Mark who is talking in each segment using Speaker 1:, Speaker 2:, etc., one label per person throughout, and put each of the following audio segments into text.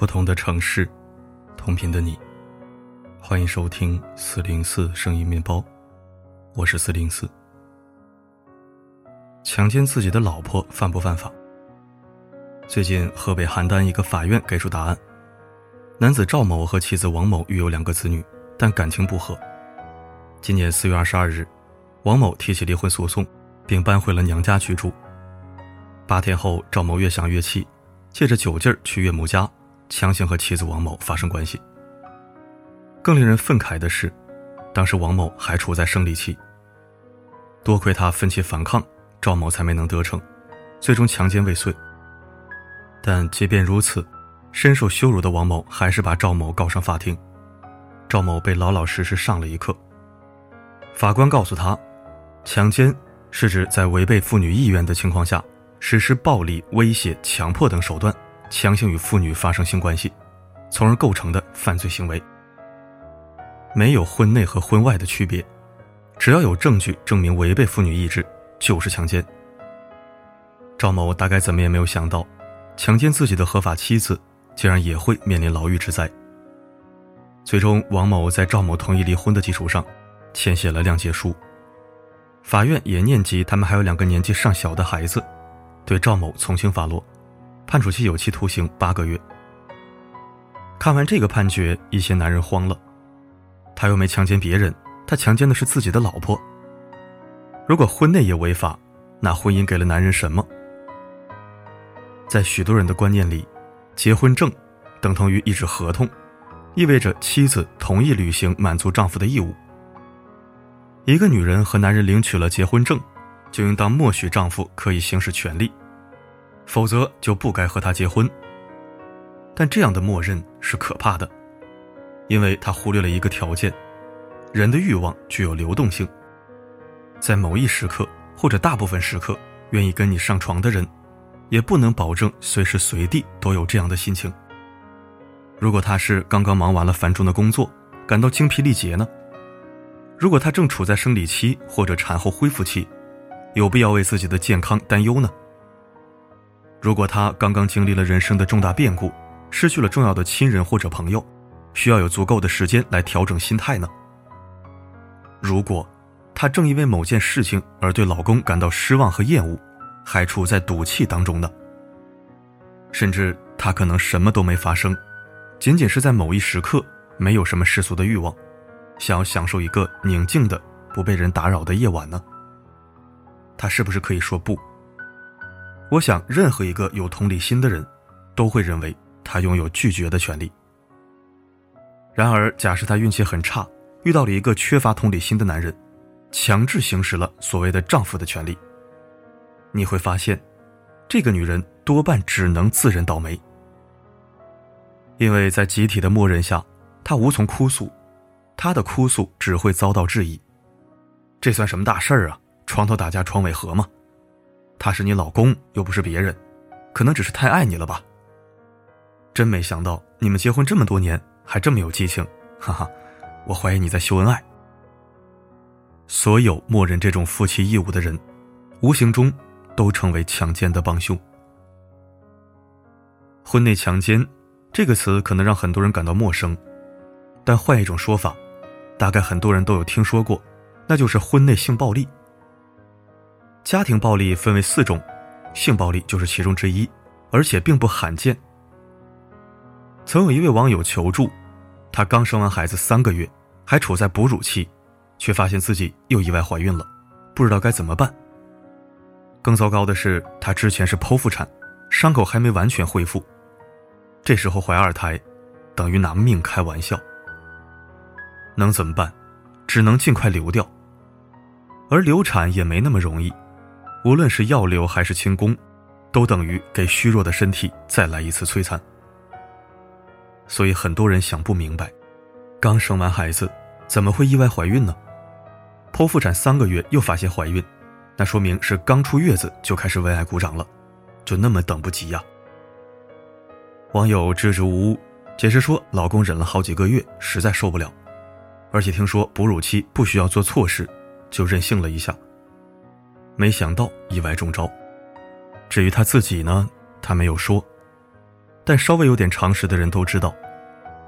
Speaker 1: 不同的城市，同频的你，欢迎收听四零四声音面包，我是四零四。强奸自己的老婆犯不犯法？最近河北邯郸一个法院给出答案：男子赵某和妻子王某育有两个子女，但感情不和。今年四月二十二日，王某提起离婚诉讼，并搬回了娘家居住。八天后，赵某越想越气，借着酒劲儿去岳母家。强行和妻子王某发生关系。更令人愤慨的是，当时王某还处在生理期。多亏他奋起反抗，赵某才没能得逞，最终强奸未遂。但即便如此，深受羞辱的王某还是把赵某告上法庭。赵某被老老实实上了一课。法官告诉他，强奸是指在违背妇女意愿的情况下，实施暴力、威胁、强迫等手段。强行与妇女发生性关系，从而构成的犯罪行为，没有婚内和婚外的区别，只要有证据证明违背妇女意志，就是强奸。赵某大概怎么也没有想到，强奸自己的合法妻子，竟然也会面临牢狱之灾。最终，王某在赵某同意离婚的基础上，签写了谅解书。法院也念及他们还有两个年纪尚小的孩子，对赵某从轻发落。判处其有期徒刑八个月。看完这个判决，一些男人慌了。他又没强奸别人，他强奸的是自己的老婆。如果婚内也违法，那婚姻给了男人什么？在许多人的观念里，结婚证等同于一纸合同，意味着妻子同意履行满足丈夫的义务。一个女人和男人领取了结婚证，就应当默许丈夫可以行使权利。否则就不该和他结婚。但这样的默认是可怕的，因为他忽略了一个条件：人的欲望具有流动性。在某一时刻或者大部分时刻，愿意跟你上床的人，也不能保证随时随地都有这样的心情。如果他是刚刚忙完了繁重的工作，感到精疲力竭呢？如果他正处在生理期或者产后恢复期，有必要为自己的健康担忧呢？如果他刚刚经历了人生的重大变故，失去了重要的亲人或者朋友，需要有足够的时间来调整心态呢？如果她正因为某件事情而对老公感到失望和厌恶，还处在赌气当中呢？甚至她可能什么都没发生，仅仅是在某一时刻没有什么世俗的欲望，想要享受一个宁静的、不被人打扰的夜晚呢？她是不是可以说不？我想，任何一个有同理心的人，都会认为他拥有拒绝的权利。然而，假设她运气很差，遇到了一个缺乏同理心的男人，强制行使了所谓的丈夫的权利，你会发现，这个女人多半只能自认倒霉，因为在集体的默认下，她无从哭诉，她的哭诉只会遭到质疑。这算什么大事儿啊？床头打架，床尾和吗？他是你老公，又不是别人，可能只是太爱你了吧。真没想到你们结婚这么多年还这么有激情，哈哈，我怀疑你在秀恩爱。所有默认这种夫妻义务的人，无形中都成为强奸的帮凶。婚内强奸这个词可能让很多人感到陌生，但换一种说法，大概很多人都有听说过，那就是婚内性暴力。家庭暴力分为四种，性暴力就是其中之一，而且并不罕见。曾有一位网友求助，她刚生完孩子三个月，还处在哺乳期，却发现自己又意外怀孕了，不知道该怎么办。更糟糕的是，她之前是剖腹产，伤口还没完全恢复，这时候怀二胎，等于拿命开玩笑。能怎么办？只能尽快流掉。而流产也没那么容易。无论是药流还是清宫，都等于给虚弱的身体再来一次摧残。所以很多人想不明白，刚生完孩子怎么会意外怀孕呢？剖腹产三个月又发现怀孕，那说明是刚出月子就开始为爱鼓掌了，就那么等不及呀？网友支支吾吾解释说，老公忍了好几个月，实在受不了，而且听说哺乳期不需要做错事，就任性了一下。没想到意外中招。至于他自己呢，他没有说。但稍微有点常识的人都知道，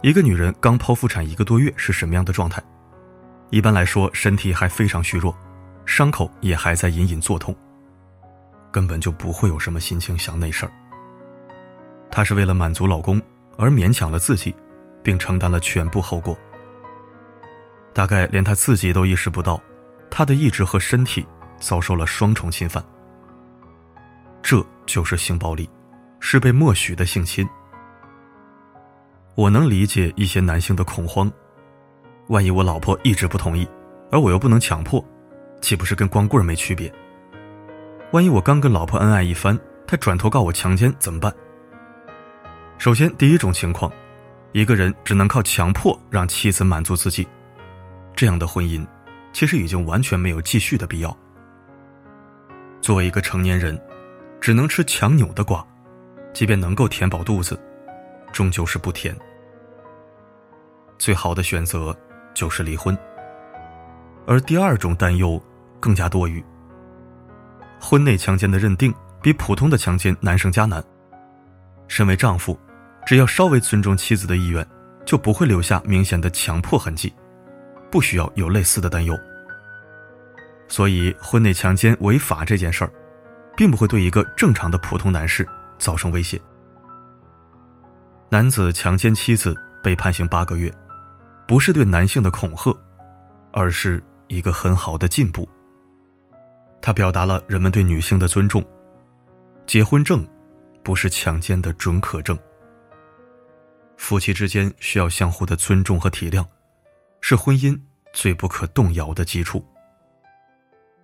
Speaker 1: 一个女人刚剖腹产一个多月是什么样的状态。一般来说，身体还非常虚弱，伤口也还在隐隐作痛，根本就不会有什么心情想那事儿。她是为了满足老公而勉强了自己，并承担了全部后果。大概连她自己都意识不到，她的意志和身体遭受了双重侵犯。这就是性暴力，是被默许的性侵。我能理解一些男性的恐慌，万一我老婆一直不同意，而我又不能强迫，岂不是跟光棍没区别？万一我刚跟老婆恩爱一番，她转头告我强奸怎么办？首先，第一种情况，一个人只能靠强迫让妻子满足自己，这样的婚姻，其实已经完全没有继续的必要。作为一个成年人，只能吃强扭的瓜，即便能够填饱肚子，终究是不甜。最好的选择就是离婚。而第二种担忧更加多余。婚内强奸的认定比普通的强奸难上加难。身为丈夫。只要稍微尊重妻子的意愿，就不会留下明显的强迫痕迹，不需要有类似的担忧。所以，婚内强奸违法这件事儿，并不会对一个正常的普通男士造成威胁。男子强奸妻子被判刑八个月，不是对男性的恐吓，而是一个很好的进步。他表达了人们对女性的尊重。结婚证，不是强奸的准可证。夫妻之间需要相互的尊重和体谅，是婚姻最不可动摇的基础。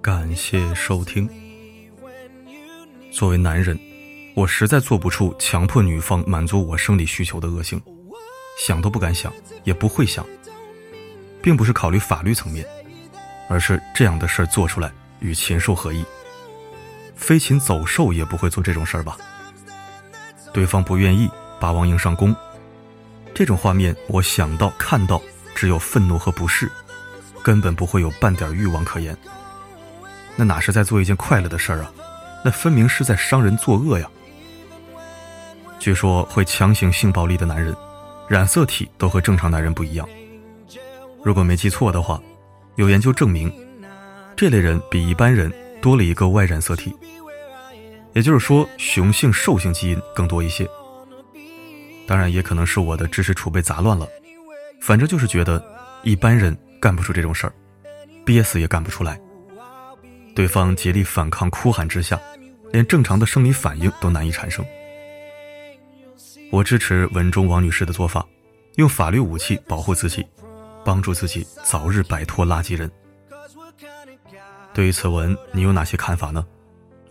Speaker 1: 感谢收听。作为男人，我实在做不出强迫女方满足我生理需求的恶行，想都不敢想，也不会想。并不是考虑法律层面，而是这样的事儿做出来与禽兽何异？飞禽走兽也不会做这种事儿吧？对方不愿意，霸王硬上弓。这种画面，我想到看到，只有愤怒和不适，根本不会有半点欲望可言。那哪是在做一件快乐的事儿啊？那分明是在伤人作恶呀！据说会强行性暴力的男人，染色体都和正常男人不一样。如果没记错的话，有研究证明，这类人比一般人多了一个 Y 染色体，也就是说，雄性兽性基因更多一些。当然，也可能是我的知识储备杂乱了。反正就是觉得，一般人干不出这种事儿，憋死也干不出来。对方竭力反抗，哭喊之下，连正常的生理反应都难以产生。我支持文中王女士的做法，用法律武器保护自己，帮助自己早日摆脱垃圾人。对于此文，你有哪些看法呢？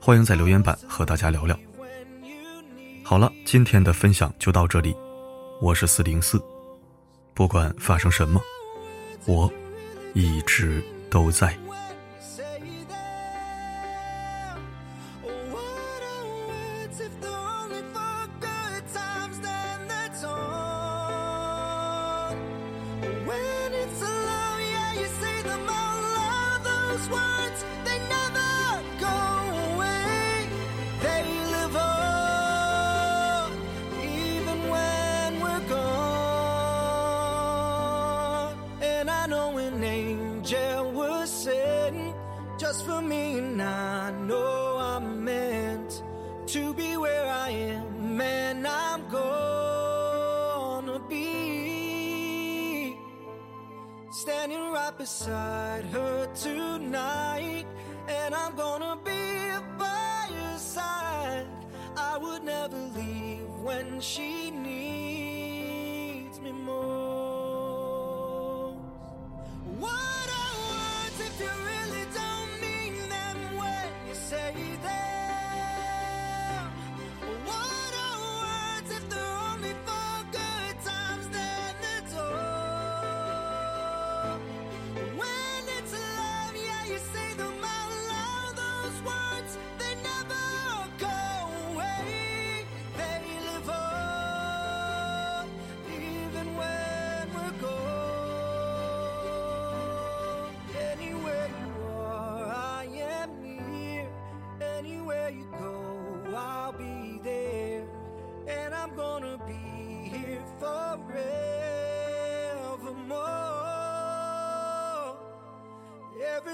Speaker 1: 欢迎在留言板和大家聊聊。好了，今天的分享就到这里。我是四零四，不管发生什么，我一直都在。Just for me, and I know I'm meant to be where I am, and I'm gonna be standing right beside her tonight, and I'm gonna be by her side. I would never leave when she